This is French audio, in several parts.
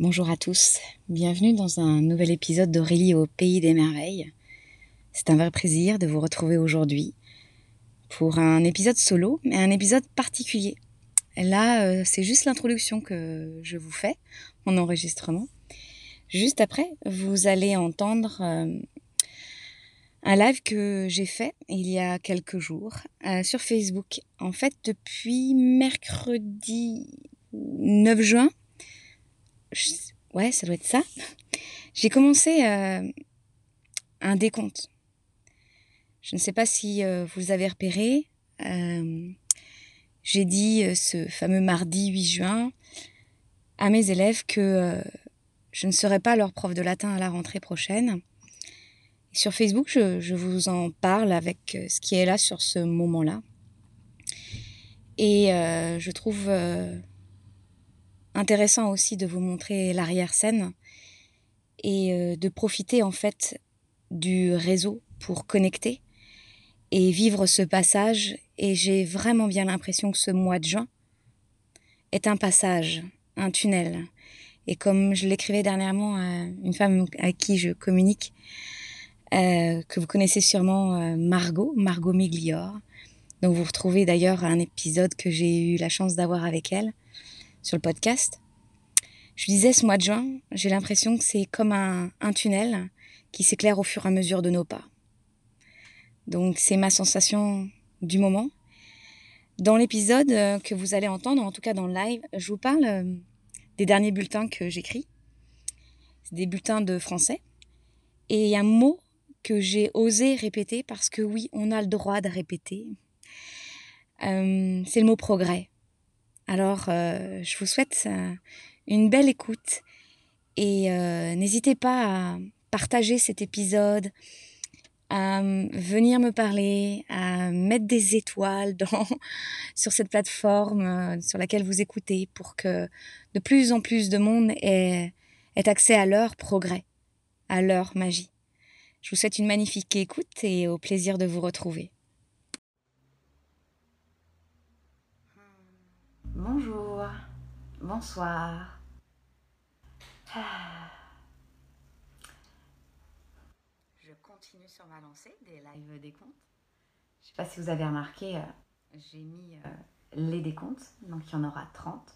Bonjour à tous, bienvenue dans un nouvel épisode d'Aurélie au Pays des Merveilles. C'est un vrai plaisir de vous retrouver aujourd'hui pour un épisode solo, mais un épisode particulier. Là, euh, c'est juste l'introduction que je vous fais, mon enregistrement. Juste après, vous allez entendre euh, un live que j'ai fait il y a quelques jours euh, sur Facebook. En fait, depuis mercredi 9 juin, ouais, ça doit être ça. J'ai commencé euh, un décompte. Je ne sais pas si euh, vous avez repéré. Euh, j'ai dit ce fameux mardi 8 juin à mes élèves que je ne serai pas leur prof de latin à la rentrée prochaine. sur Facebook, je, je, vous en parle avec ce qui est là sur ce moment-là. Et je trouve intéressant aussi de vous montrer l'arrière-scène et euh, de profiter en fait du réseau pour connecter et vivre ce passage. Et j'ai vraiment bien l'impression que ce mois de juin est un passage, un tunnel. Et comme je l'écrivais dernièrement à une femme à qui je communique, euh, que vous connaissez sûrement euh, Margot, Margot Miglior, dont vous retrouvez d'ailleurs un épisode que j'ai eu la chance d'avoir avec elle, sur le podcast. Je disais ce mois de juin, j'ai l'impression que c'est comme un, un tunnel qui s'éclaire au fur et à mesure de nos pas. Donc c'est ma sensation du moment. Dans l'épisode euh, que vous allez entendre, en tout cas dans le live, je vous parle euh, des derniers bulletins que j'écris. C'est des bulletins de français. Et il y a un mot que j'ai osé répéter parce que oui, on a le droit de répéter. Euh, c'est le mot progrès. Alors, euh, je vous souhaite euh, une belle écoute et euh, n'hésitez pas à partager cet épisode, à venir me parler, à mettre des étoiles sur cette plateforme sur laquelle vous écoutez pour que de plus en plus de monde ait, ait accès à leur progrès, à leur magie. Je vous souhaite une magnifique écoute et au plaisir de vous retrouver. Bonjour, bonsoir. Je continue sur ma lancée des lives des comptes. Je ne sais pas si vous avez remarqué, euh, j'ai mis euh, les décomptes, donc il y en aura 30.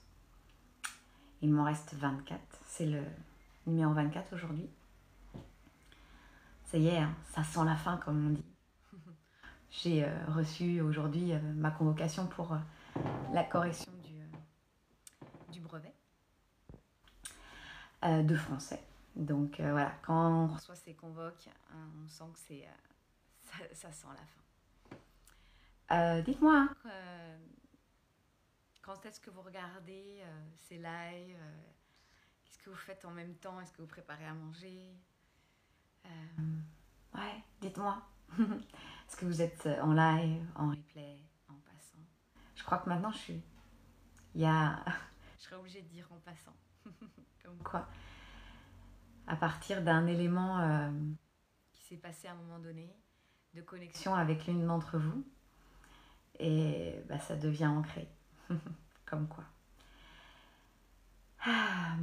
Il m'en reste 24, c'est le numéro 24 aujourd'hui. Ça y est, hein, ça sent la fin comme on dit. J'ai euh, reçu aujourd'hui ma convocation pour la correction du brevet euh, de français. Donc euh, voilà, quand on reçoit ces convoques, hein, on sent que c'est, euh, ça, ça, sent la fin. dites-moi, hein, quand est-ce que vous regardez ces lives Qu'est-ce que vous faites en même temps? Est-ce que vous préparez à manger? Ouais, dites-moi. Est-ce que vous êtes en live, en replay, en passant? Je crois que maintenant je suis. Il y a je serais obligée de dire en passant. Comme quoi, à partir d'un élément euh, qui s'est passé à un moment donné, de connexion avec l'une d'entre vous, et bah, ça devient ancré. Comme quoi. Ah.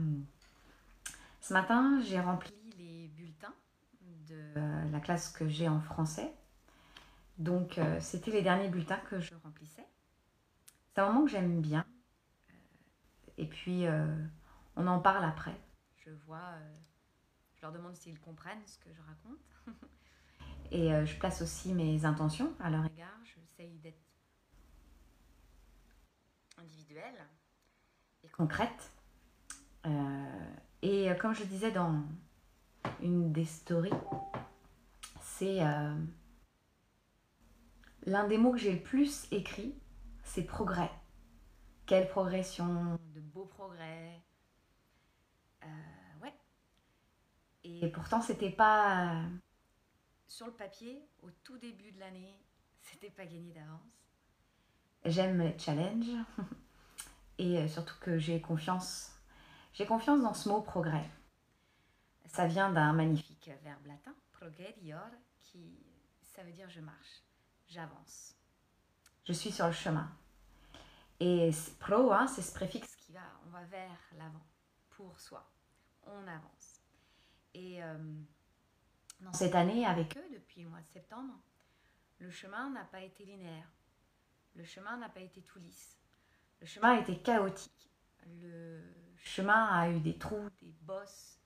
Ce matin, j'ai rempli les bulletins de la classe que j'ai en français. Donc, euh, c'était les derniers bulletins que je remplissais. C'est un moment que j'aime bien et puis, euh, on en parle après. Je vois, euh, je leur demande s'ils comprennent ce que je raconte. et euh, je place aussi mes intentions à leur égard. J'essaye d'être individuelle et concrète. et comme je disais dans une des stories, c'est l'un des mots que j'ai le plus écrit, c'est progrès. Quelle progression, de beaux progrès. Euh, ouais. Et pourtant, c'était pas euh, sur le papier, au tout début de l'année, c'était pas gagné d'avance. J'aime les challenges et euh, surtout que j'ai confiance. J'ai confiance dans ce mot progrès. Ça vient d'un magnifique verbe latin, progredior, qui ça veut dire je marche, j'avance. Je suis sur le chemin. Et pro, hein, c'est ce préfixe qui va, on va vers l'avant, soi. on avance. Et euh, dans cette année, avec eux, depuis le mois de septembre, le chemin n'a pas été linéaire. Le chemin n'a pas été tout lisse. Le chemin a été chaotique. Le chemin a eu des trous, des bosses,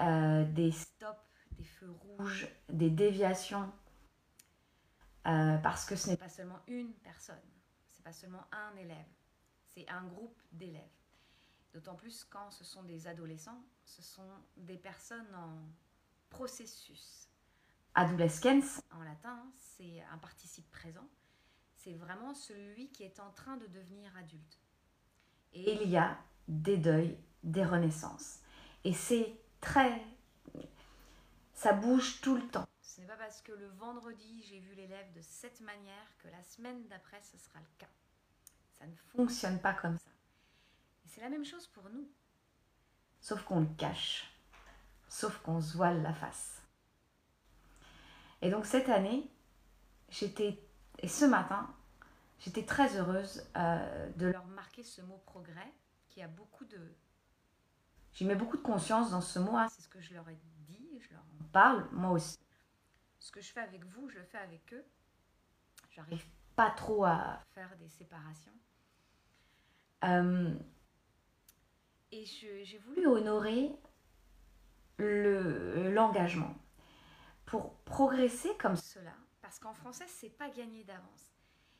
euh, des stops, des feux rouges, des déviations. Euh, parce que ce n'est pas seulement une personne, c'est pas seulement un élève, c'est un groupe d'élèves. D'autant plus quand ce sont des adolescents, ce sont des personnes en processus. Adolescens, en latin, c'est un participe présent. C'est vraiment celui qui est en train de devenir adulte. Et il y a des deuils, des renaissances. Et c'est très... Ça bouge tout le temps. Ce n'est pas parce que le vendredi, j'ai vu l'élève de cette manière que la semaine d'après, ce sera le cas. Ça ne fonctionne pas comme ça. C'est la même chose pour nous. Sauf qu'on le cache. Sauf qu'on se voile la face. Et donc cette année, j'étais, et ce matin, j'étais très heureuse euh, de leur marquer ce mot progrès, qui a beaucoup de... J'y mets beaucoup de conscience dans ce mot, hein. c'est ce que je leur ai dit, je leur en parle, moi aussi. Ce que je fais avec vous, je le fais avec eux. J'arrive pas trop à faire des séparations. Euh, et j'ai voulu honorer l'engagement pour progresser comme cela, parce qu'en français, c'est pas gagné d'avance.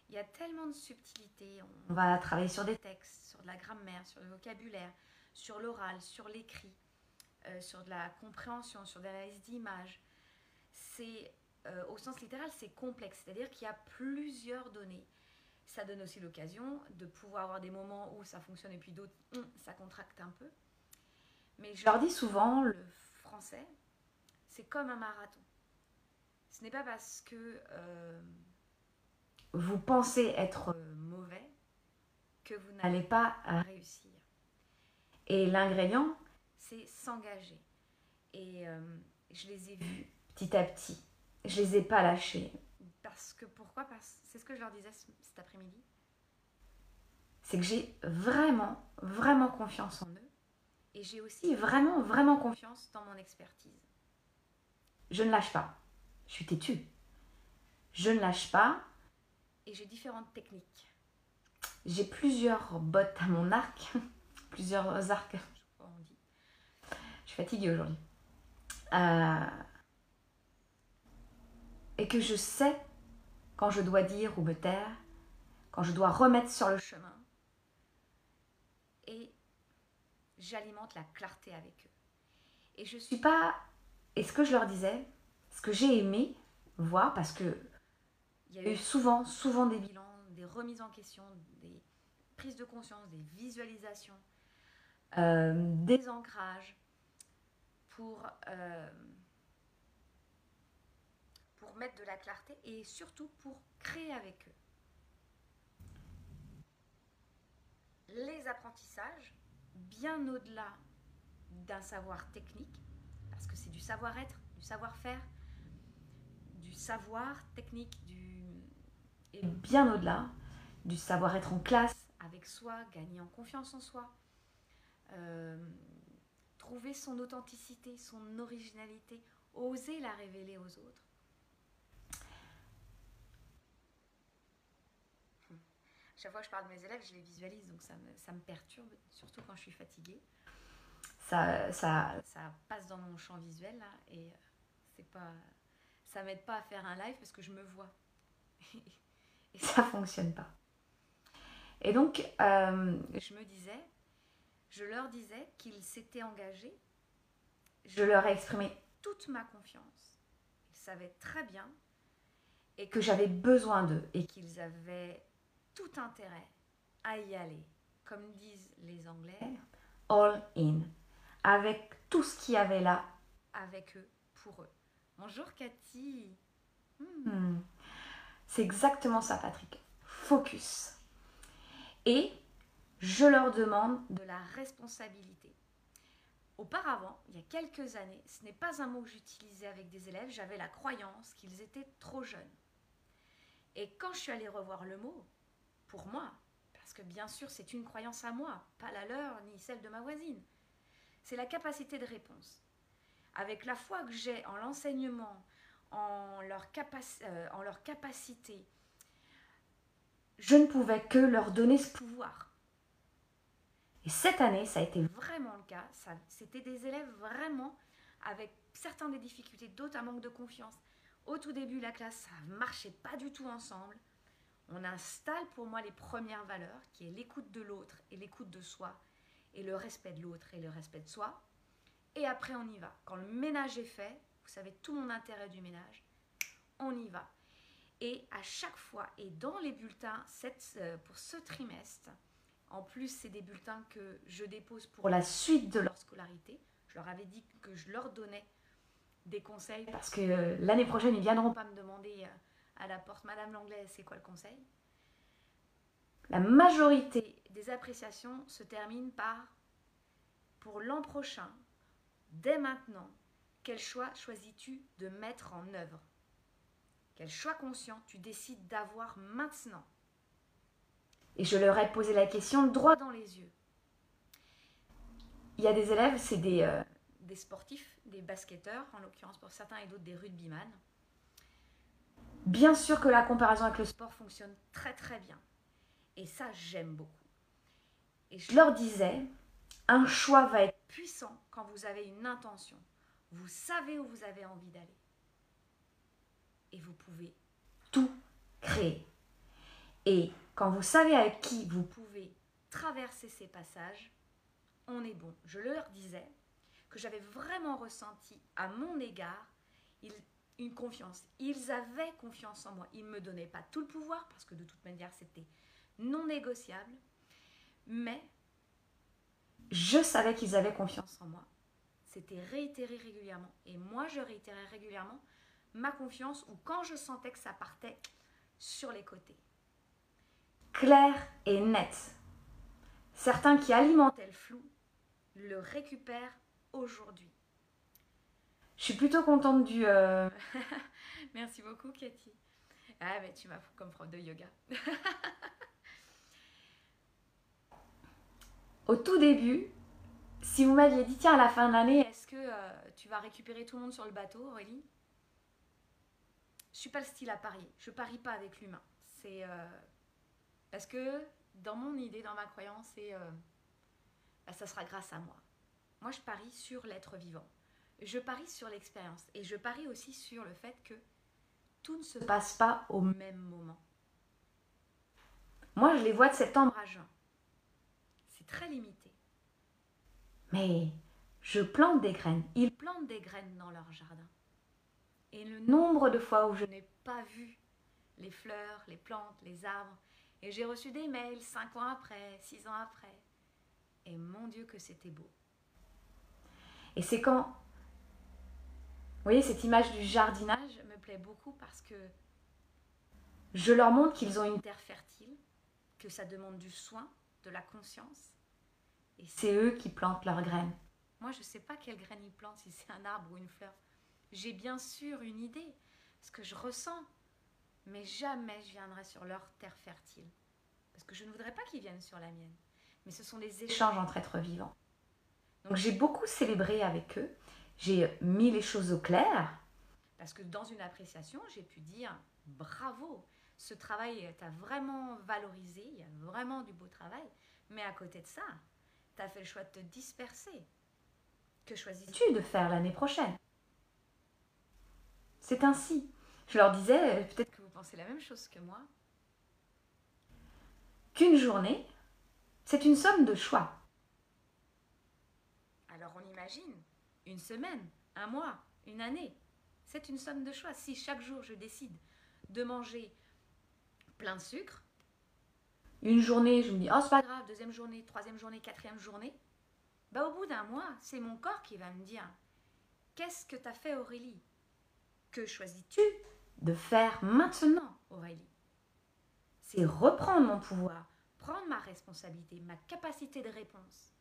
Il y a tellement de subtilités. On va travailler sur des textes, sur de la grammaire, sur le vocabulaire, sur l'oral, sur l'écrit, euh, sur de la compréhension, sur de l'analyse d'image. C'est, euh, au sens littéral, c'est complexe, c'est-à-dire qu'il y a plusieurs données. Ça donne aussi l'occasion de pouvoir avoir des moments où ça fonctionne et puis d'autres, hum, ça contracte un peu. Mais je leur dis souvent, le français, c'est comme un marathon. Ce n'est pas parce que euh, vous pensez être mauvais que vous n'allez pas réussir. Et l'ingrédient, c'est s'engager. Et euh, je les ai vus petit à petit. Je les ai pas lâchés. Parce que pourquoi? C'est ce que je leur disais cet après-midi. C'est que j'ai vraiment, vraiment confiance en eux. Et j'ai aussi vraiment, vraiment confiance dans mon expertise. Je ne lâche pas. Je suis têtue. Je ne lâche pas. Et j'ai différentes techniques. J'ai plusieurs bottes à mon arc. plusieurs arcs. Je, on dit. je suis fatiguée aujourd'hui. Euh, et que je sais quand je dois dire ou me taire, quand je dois remettre sur le chemin. Et j'alimente la clarté avec eux. Et je suis pas. Et ce que je leur disais, ce que j'ai aimé voir, parce que il y a eu souvent, souvent des bilans, des remises en question, des prises de conscience, des visualisations, euh, des ancrages pour, euh, pour mettre de la clarté et surtout pour créer avec eux. Les apprentissages, bien au-delà d'un savoir technique, parce que c'est du savoir-être, du savoir-faire, du savoir technique, du... et bien au-delà du savoir-être en classe, avec soi, gagner en confiance en soi, euh, trouver son authenticité, son originalité, oser la révéler aux autres. Chaque fois que je parle de mes élèves, je les visualise, donc ça me, ça me perturbe, surtout quand je suis fatiguée. Ça, ça, ça passe dans mon champ visuel là, et c'est pas ça m'aide pas à faire un live parce que je me vois. et ça fonctionne pas. Et donc, euh, je me disais, je leur disais qu'ils s'étaient engagés. Je leur ai exprimé toute ma confiance. Ils savaient très bien et que j'avais besoin d'eux et qu'ils avaient tout intérêt à y aller. Comme disent les Anglais, all in. Avec tout ce qu'il y avait là, avec eux, pour eux. Bonjour Cathy. Hmm. C'est exactement ça, Patrick. Focus. Et je leur demande de la responsabilité. Auparavant, il y a quelques années, ce n'est pas un mot que j'utilisais avec des élèves, j'avais la croyance qu'ils étaient trop jeunes. Et quand je suis allée revoir le mot, pour moi, parce que bien sûr c'est une croyance à moi, pas la leur ni celle de ma voisine, c'est la capacité de réponse. Avec la foi que j'ai en l'enseignement, en, leur euh, capacité, je ne pouvais que leur donner ce pouvoir. Et cette année, ça a été vraiment le cas. C'était des élèves vraiment avec certains des difficultés, d'autres un manque de confiance. Au tout début, la classe, ça ne marchait pas du tout ensemble. On installe pour moi les premières valeurs, qui est l'écoute de l'autre et l'écoute de soi, et le respect de l'autre et le respect de soi. Et après, on y va. Quand le ménage est fait, vous savez tout mon intérêt du ménage, on y va. Et à chaque fois, et dans les bulletins euh, pour ce trimestre, en plus, c'est des bulletins que je dépose pour la suite de leur scolarité. Je leur avais dit que je leur donnais des conseils parce que euh, l'année prochaine, ils viendront pas me demander euh, à la porte, Madame l'anglaise, c'est quoi le conseil? La majorité des appréciations se terminent par pour l'an prochain, dès maintenant, quel choix choisis-tu de mettre en œuvre? Quel choix conscient tu décides d'avoir maintenant? Et je leur ai posé la question droit dans les yeux. Il y a des élèves, c'est des, euh, des sportifs, des basketteurs, en l'occurrence pour certains et d'autres des rugbyman. Bien sûr que la comparaison avec le sport fonctionne très très bien. Et ça, j'aime beaucoup. Et je leur disais, un choix va être puissant quand vous avez une intention. Vous savez où vous avez envie d'aller et vous pouvez tout créer. Et quand vous savez avec qui vous pouvez traverser ces passages, on est bon. Je leur disais que j'avais vraiment ressenti à mon égard confiance. Ils avaient confiance en moi. Ils ne me donnaient pas tout le pouvoir parce que de toute manière c'était non négociable. Mais je savais qu'ils avaient confiance en moi. C'était réitéré régulièrement. Et moi, je réitérais régulièrement ma confiance ou quand je sentais que ça partait sur les côtés. Clair et net. Certains qui alimentaient le flou le récupèrent aujourd'hui. Je suis plutôt contente du... Euh, Merci beaucoup Cathy. Ah mais tu m'as fou comme prof de yoga. Au tout début, si vous m'aviez dit tiens à la fin de l'année, est-ce que euh, tu vas récupérer tout le monde sur le bateau Aurélie? Je suis pas le style à parier. Je parie pas avec l'humain. C'est euh, parce que dans mon idée, dans ma croyance, c'est bah, ça sera grâce à moi. Moi, je parie sur l'être vivant. Je parie sur l'expérience et je parie aussi sur le fait que tout ne se passe pas au même moment. Moi, je les vois de septembre à juin. C'est très limité. Mais je plante des graines. Ils plantent des graines dans leur jardin. Et le nombre de fois où je n'ai pas vu les fleurs, les plantes, les arbres, et j'ai reçu des mails cinq ans après, six ans après. Et mon Dieu que c'était beau. Et c'est quand, vous voyez, cette image du jardinage me plaît beaucoup parce que je leur montre qu'ils ont une terre fertile, que ça demande du soin, de la conscience. Et c'est eux qui plantent leurs graines. Moi, je ne sais pas quelle graine ils plantent, si c'est un arbre ou une fleur j'ai bien sûr une idée, ce que je ressens, mais jamais je viendrai sur leur terre fertile. Parce que je ne voudrais pas qu'ils viennent sur la mienne. Mais ce sont des échanges entre êtres vivants. Donc j'ai beaucoup célébré avec eux. J'ai mis les choses au clair. Parce que dans une appréciation, j'ai pu dire bravo, ce travail t'a vraiment valorisé, il y a vraiment du beau travail. Mais à côté de ça, tu as fait le choix de te disperser. Que choisis-tu? De faire l'année prochaine c'est ainsi. Je leur disais, peut-être que vous pensez la même chose que moi, qu'une journée, c'est une somme de choix. Alors on imagine une semaine, un mois, une année. C'est une somme de choix. Si chaque jour je décide de manger plein de sucre, une journée je me dis oh c'est pas grave, deuxième journée, troisième journée, quatrième journée, bah au bout d'un mois, c'est mon corps qui va me dire qu'est-ce que t'as fait Aurélie? Que choisis-tu de faire maintenant, Aurélie? C'est reprendre mon pouvoir, prendre ma responsabilité, ma capacité de réponse.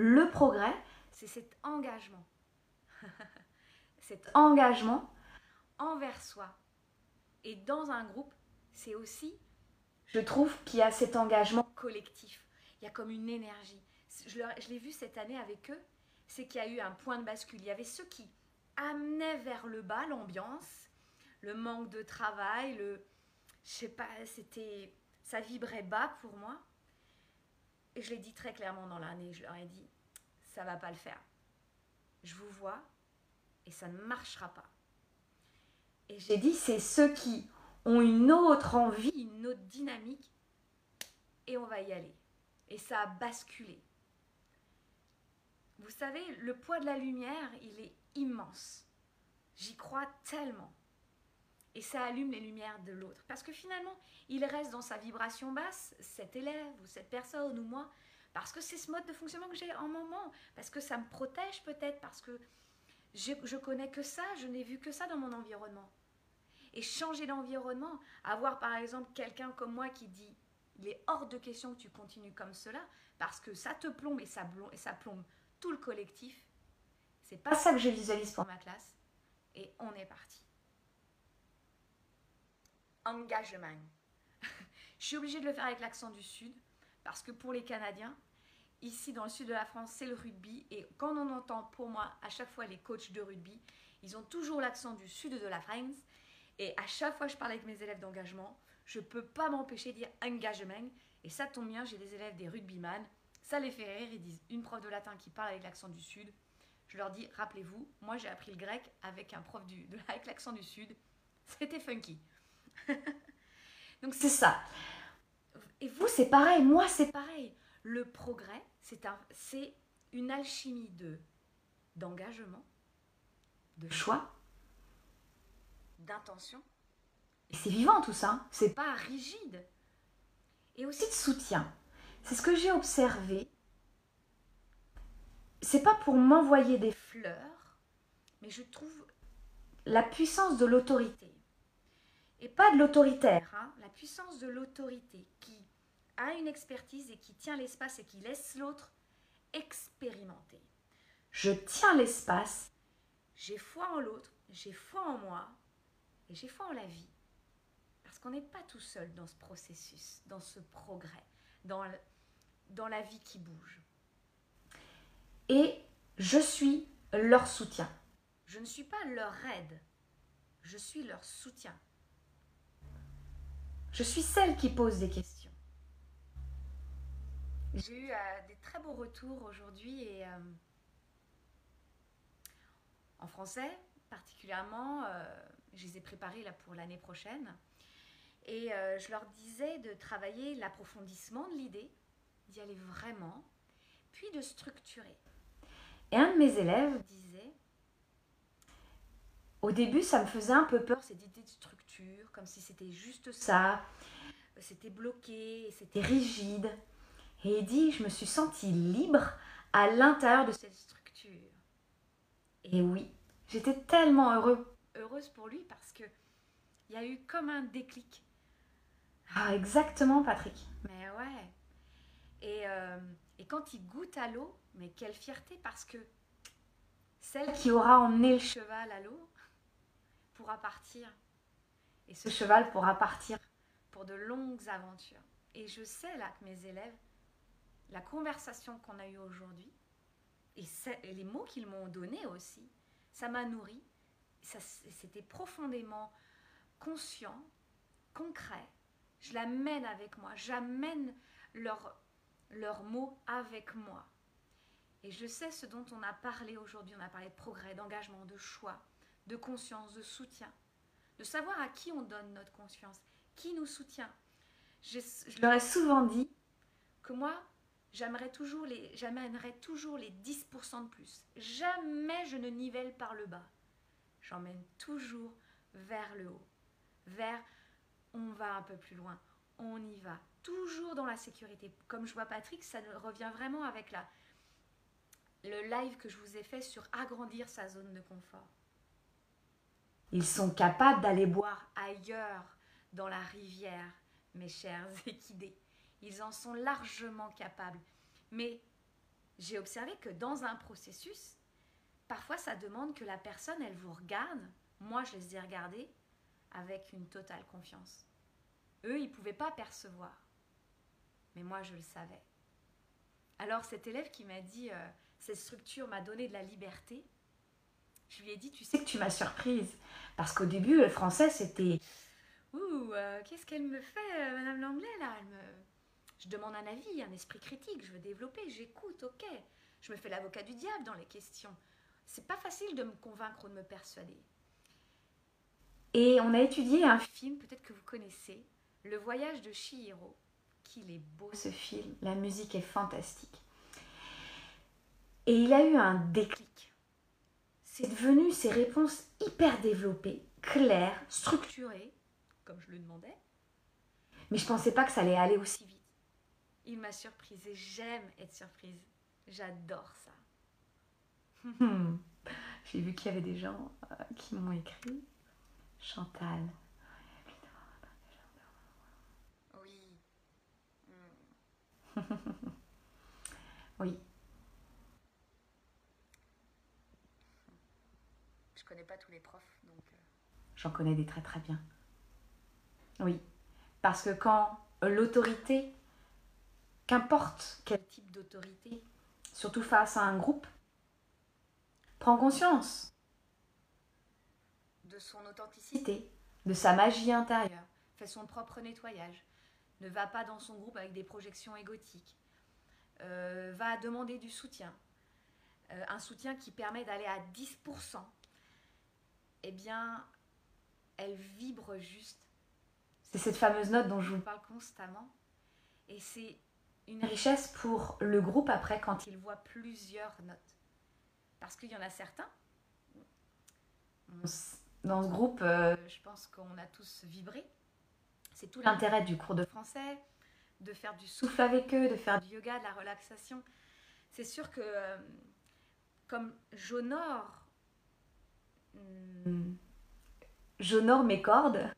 Le progrès, c'est cet engagement. cet engagement envers soi. Et dans un groupe, c'est aussi, je trouve qu'il y a cet engagement collectif. Il y a comme une énergie. je l'ai vu cette année avec eux, c'est qu'il y a eu un point de bascule. Il y avait ceux qui amenaient vers le bas l'ambiance, le manque de travail, le, je sais pas, c'était, ça vibrait bas pour moi. Et je l'ai dit très clairement dans l'année, je leur ai dit, ça va pas le faire. Je vous vois et ça ne marchera pas. Et j'ai dit, c'est ceux qui ont une autre envie, une autre dynamique, et on va y aller. Et ça a basculé. Vous savez, le poids de la lumière, il est immense. J'y crois tellement. Et ça allume les lumières de l'autre. Parce que finalement, il reste dans sa vibration basse, cet élève ou cette personne ou moi, parce que c'est ce mode de fonctionnement que j'ai en moment, parce que ça me protège peut-être, parce que je, je connais que ça, je n'ai vu que ça dans mon environnement. Et changer d'environnement, avoir par exemple quelqu'un comme moi qui dit il est hors de question que tu continues comme cela, parce que ça te plombe et ça plombe, et ça plombe tout le collectif. C'est pas ça que je visualise pour ma classe. Et on est parti. Engagement. je suis obligée de le faire avec l'accent du Sud, parce que pour les Canadiens, ici dans le sud de la France, c'est le rugby. Et quand on entend pour moi à chaque fois les coachs de rugby, ils ont toujours l'accent du sud de la France. Et à chaque fois que je parle avec mes élèves d'engagement, je ne peux pas m'empêcher de dire engagement. Et ça tombe bien, j'ai des élèves des rugbyman. Ça les fait rire, ils disent une prof de latin qui parle avec l'accent du sud. Je leur dis, rappelez-vous, moi j'ai appris le grec avec un prof du, de, avec l'accent du sud. C'était funky. Donc c'est ça. Et vous, c'est pareil, moi c'est pareil. Le progrès, c'est un, une alchimie de d'engagement, de choix, d'intention et c'est vivant tout ça, c'est pas rigide. Et aussi de soutien. C'est ce que j'ai observé. C'est pas pour m'envoyer des fleurs, mais je trouve la puissance de l'autorité. Et pas de l'autoritaire, hein, la puissance de l'autorité qui a une expertise et qui tient l'espace et qui laisse l'autre expérimenter. Je tiens l'espace, j'ai foi en l'autre, j'ai foi en moi et j'ai foi en la vie. Parce qu'on n'est pas tout seul dans ce processus, dans ce progrès, dans, dans la vie qui bouge. Et je suis leur soutien. Je ne suis pas leur aide, je suis leur soutien. Je suis celle qui pose des questions. J'ai eu euh, des très beaux retours aujourd'hui et euh, en français particulièrement, euh, je les ai préparés là pour l'année prochaine. Et je leur disais de travailler l'approfondissement de l'idée, d'y aller vraiment, puis de structurer. Et un de mes élèves disait, au début ça me faisait un peu peur cette idée de structure, comme si c'était juste ça, c'était bloqué, c'était rigide. Et il dit, je me suis sentie libre à l'intérieur de cette structure. Et oui, j'étais tellement heureux, heureuse pour lui parce que il y a eu comme un déclic. Ah, exactement, Patrick. Mais ouais. Et, euh, et quand il goûte à l'eau, mais quelle fierté parce que celle qui aura emmené le cheval à l'eau pourra partir. Et ce cheval pourra partir pour de longues aventures. Et je sais là que mes élèves, la conversation qu'on a eue aujourd'hui, et, et, les mots qu'ils m'ont donnés aussi, ça m'a nourri. C'était profondément conscient, concret, je l'amène avec moi, j'amène leurs leur mots avec moi. Et je sais ce dont on a parlé aujourd'hui, on a parlé de progrès, d'engagement, de choix, de conscience, de soutien, de savoir à qui on donne notre conscience, qui nous soutient. Je, leur ai souvent dit que moi, j'amènerais toujours les, toujours les 10% de plus. Jamais je ne nivelle par le bas. J'emmène toujours vers le haut, vers on va un peu plus loin, on y va, toujours dans la sécurité. Comme je vois Patrick, ça revient vraiment avec la, le live que je vous ai fait sur agrandir sa zone de confort. Ils sont capables d'aller boire ailleurs dans la rivière, mes chers équidés. Ils en sont largement capables. Mais j'ai observé que dans un processus, parfois ça demande que la personne, elle vous regarde. Moi, je les ai regardés avec une totale confiance. Eux, ils ne pouvaient pas percevoir. Mais moi, je le savais. Alors cet élève qui m'a dit euh, cette structure m'a donné de la liberté, je lui ai dit tu sais que tu m'as surprise parce qu'au début le français c'était ouh euh, qu'est-ce qu'elle me fait euh, Madame Langlais là? Elle me je demande un avis, un esprit critique, je veux développer, j'écoute, ok. Je me fais l'avocat du diable dans les questions. C'est pas facile de me convaincre ou de me persuader. Et on a étudié un film, peut-être que vous connaissez, Le voyage de Chihiro. Qu'il est beau ce film, la musique est fantastique. Et il a eu un déclic. C'est devenu ces réponses hyper développées, claires, structurées, comme je le demandais. Mais je pensais pas que ça allait aller aussi vite. Il m'a surprise et j'aime être surprise. J'adore ça. J'ai vu qu'il y avait des gens euh, qui m'ont écrit. Chantal. Oui. oui. Je connais pas tous les profs, donc. euh, J'en connais des très très bien. Oui. Parce que quand l'autorité, qu'importe quel type d'autorité, surtout face à un groupe, prend conscience de son authenticité, de sa magie intérieure, fait son propre nettoyage, ne va pas dans son groupe avec des projections égotiques, euh, va demander du soutien, euh, un soutien qui permet d'aller à 10%, eh bien, elle vibre juste. C'est cette fameuse note dont je vous parle constamment. Et c'est une richesse pour le groupe après quand il voit plusieurs notes. Parce qu'il y en a certains. Dans ce groupe, euh, je pense qu'on a tous vibré. C'est tout l'intérêt du cours de français, de faire du souffle avec eux, de faire du yoga, de la relaxation. C'est sûr que euh, comme j'honore, j'honore mes cordes,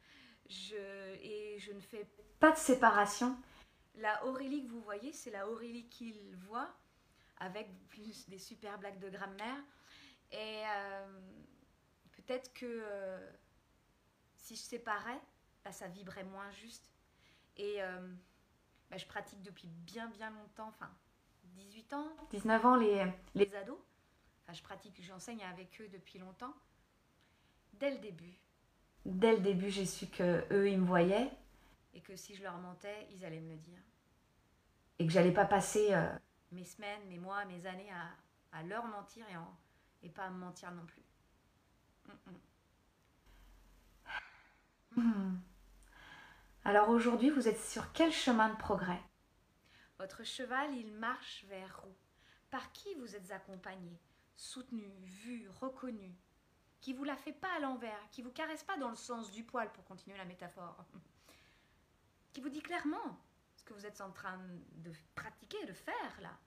je, et je ne fais pas de séparation. La Aurélie que vous voyez, c'est la Aurélie qu'il voit, avec plus des super blagues de grammaire. Et euh, peut-être que euh, si je séparais, bah, ça vibrait moins juste. Et euh, bah, je pratique depuis bien bien longtemps, enfin 18 ans, 19 ans les, les ados. Enfin, je pratique, j'enseigne avec eux depuis longtemps. Dès le début, dès le début, j'ai su que eux ils me voyaient et que si je leur mentais, ils allaient me le dire. Et que j'allais pas passer euh, mes semaines, mes mois, mes années à, à leur mentir et, en- et pas à me mentir non plus. Mm, mm. Hmm. Alors aujourd'hui, vous êtes sur quel chemin de progrès? Votre cheval, il marche vers où? Par qui vous êtes accompagné? Soutenu, vu, reconnu? Qui vous la fait pas à l'envers Qui vous caresse pas dans le sens du poil, pour continuer la métaphore Qui vous dit clairement ce que vous êtes en train de pratiquer, de faire là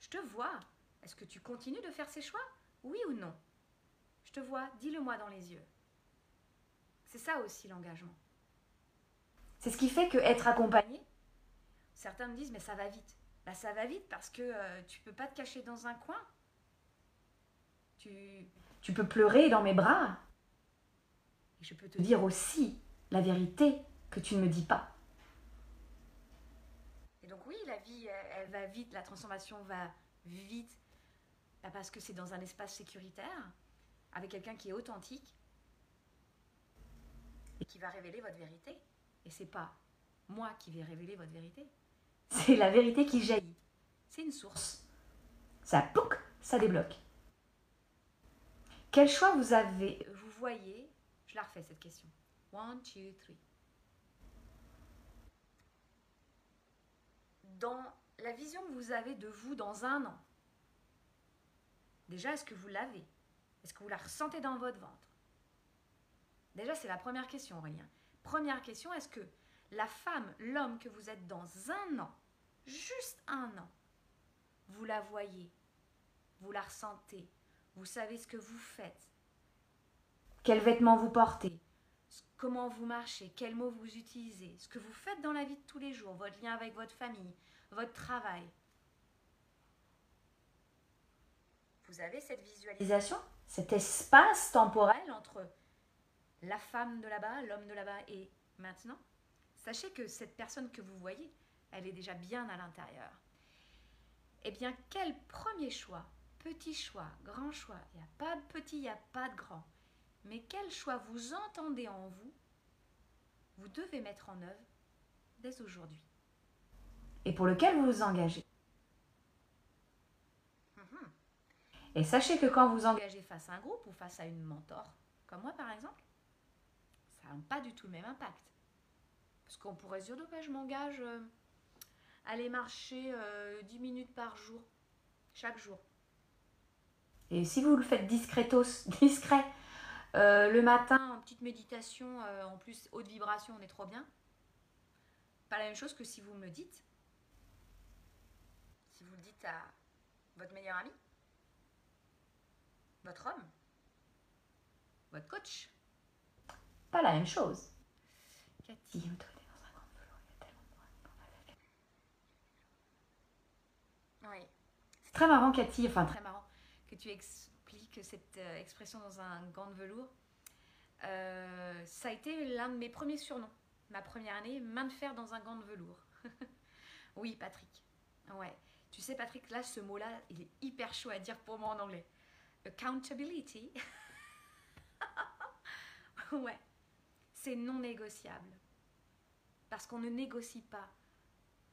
Je te vois. Est-ce que tu continues de faire ces choix? Oui ou non? Je te vois, dis-le-moi dans les yeux. C'est ça aussi l'engagement. C'est ce qui fait que être accompagné, certains me disent mais ça va vite. Bah ça va vite parce que euh, tu peux pas te cacher dans un coin. Tu, tu peux pleurer dans mes bras. Et je peux te dire aussi la vérité que tu ne me dis pas. Et donc oui, la vie, elle, va vite, la transformation va vite, bah, parce que c'est dans un espace sécuritaire, avec quelqu'un qui est authentique et qui va révéler votre vérité. Et c'est pas moi qui vais révéler votre vérité. C'est la vérité qui jaillit. C'est une source. Ça pouc, ça débloque. Quel choix vous avez Vous voyez, je la refais cette question. One, two, three. Dans la vision que vous avez de vous dans un an, déjà, est-ce que vous l'avez? Est-ce que vous la ressentez dans votre ventre? Déjà, c'est la première question, Aurélien. Première question, est-ce que la femme, l'homme que vous êtes dans un an, juste un an, vous la voyez, vous la ressentez, vous savez ce que vous faites, quels vêtements vous portez, comment vous marchez, quels mots vous utilisez, ce que vous faites dans la vie de tous les jours, votre lien avec votre famille, votre travail. Vous avez cette visualisation, cet espace temporel entre la femme de là-bas, l'homme de là-bas et maintenant, sachez que cette personne que vous voyez, elle est déjà bien à l'intérieur. Eh bien, quel premier choix Petit choix, grand choix. Il n'y a pas de petit, il n'y a pas de grand. Mais quel choix vous entendez en vous Vous devez mettre en œuvre dès aujourd'hui. Et pour lequel vous vous engagez. Mhm. Et sachez que quand vous engagez face à un groupe ou face à une mentor, comme moi par exemple, ça n'a pas du tout le même impact. Parce qu'on pourrait se dire, je m'engage euh, à aller marcher 10 euh, minutes par jour, chaque jour. Et si vous le faites discretos, discret, euh, le matin, en petite méditation, en plus haute vibration, on est trop bien. Pas la même chose que si vous me dites, si vous le dites à votre meilleur ami, votre homme, votre coach. Pas la même chose. Cathy, Oui. C'est très marrant, Cathy, enfin très marrant tu expliques cette euh, expression dans un gant de velours. Euh, ça a été l'un de mes premiers surnoms. Ma première année, main de fer dans un gant de velours. oui, Patrick. Ouais. Tu sais, Patrick, là, ce mot-là, il est hyper chaud à dire pour moi en anglais. Accountability. ouais. C'est non négociable. Parce qu'on ne négocie pas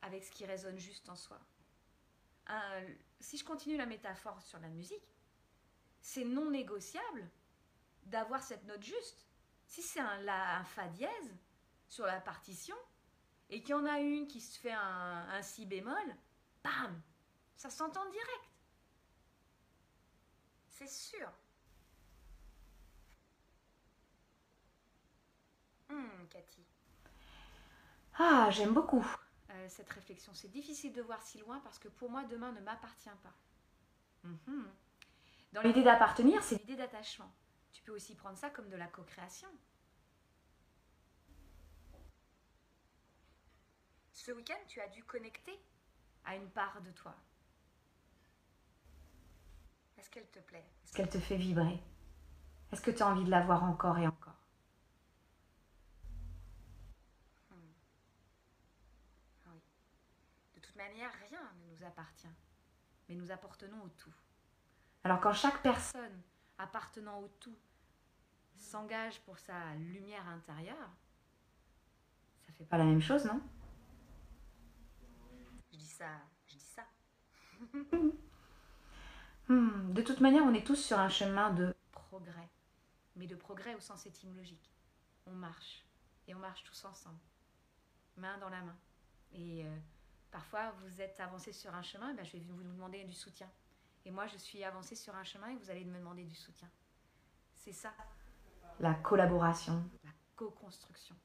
avec ce qui résonne juste en soi. si je continue la métaphore sur la musique, c'est non négociable d'avoir cette note juste. Si c'est un, la, un Fa dièse sur la partition, et qu'il y en a une qui se fait un, un Si bémol, bam, ça s'entend direct. C'est sûr. Hum, Cathy. Ah, j'aime beaucoup euh, cette réflexion. C'est difficile de voir si loin parce que pour moi, demain ne m'appartient pas. Mhm. Dans l'idée d'appartenir, c'est l'idée d'attachement. Tu peux aussi prendre ça comme de la co-création. Ce week-end, tu as dû connecter à une part de toi. Est-ce qu'elle te plaît? Est-ce qu'elle te fait vibrer? Est-ce que tu as envie de la voir encore et encore? Hmm. Oui. De toute manière, rien ne nous appartient, mais nous appartenons au tout. Alors quand chaque personne appartenant au tout s'engage pour sa lumière intérieure, ça fait pas la même chose, non? Je dis ça, je dis ça. Hmm, de toute manière, on est tous sur un chemin de progrès, mais de progrès au sens étymologique. On marche, et on marche tous ensemble, main dans la main. Et euh, parfois, vous êtes avancé sur un chemin, et ben, je vais vous demander du soutien. Et moi, je suis avancé sur un chemin et vous allez me demander du soutien. C'est ça, la collaboration, la co-construction.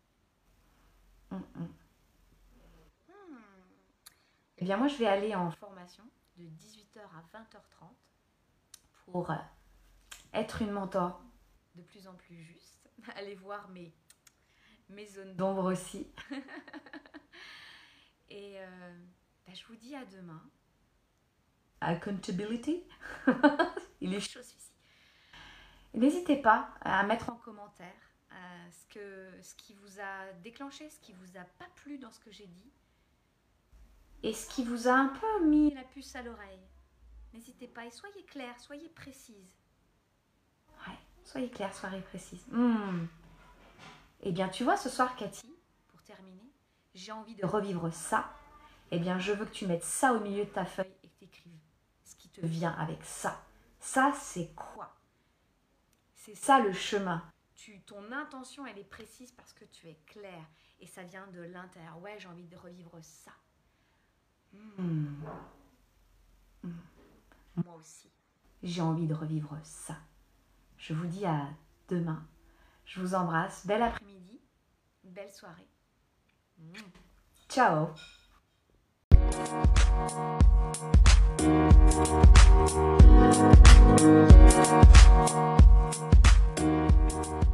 Hum. Hmm. Eh bien, moi, je vais aller en formation de 18h à 20h30 pour euh, être une mentor de plus en plus juste. Allez voir mes, mes zones d'ombre aussi. Et euh, ben, je vous dis à demain. Accountability? Il est chaud celui-ci. N'hésitez pas à mettre en commentaire euh, ce, que, ce qui vous a déclenché, ce qui vous a pas plu dans ce que j'ai dit et ce qui vous a un peu mis la puce à l'oreille. N'hésitez pas et soyez clair, soyez précise. Ouais, soyez clair, soyez précise. Hmm. Eh bien, tu vois, ce soir, Cathy, pour terminer, j'ai envie de revivre ça. Eh bien, je veux que tu mettes ça au milieu de ta feuille et que tu écrives ce qui te vient avec ça. Ça, c'est quoi? C'est ça le chemin. Tu, ton intention, elle est précise parce que tu es clair et ça vient de l'intérieur. Ouais, j'ai envie de revivre ça. Hmm. Hmm. Moi aussi. J'ai envie de revivre ça. Je vous dis à demain. Je vous embrasse. Bel après-midi. Belle soirée. Ciao. We'll be right.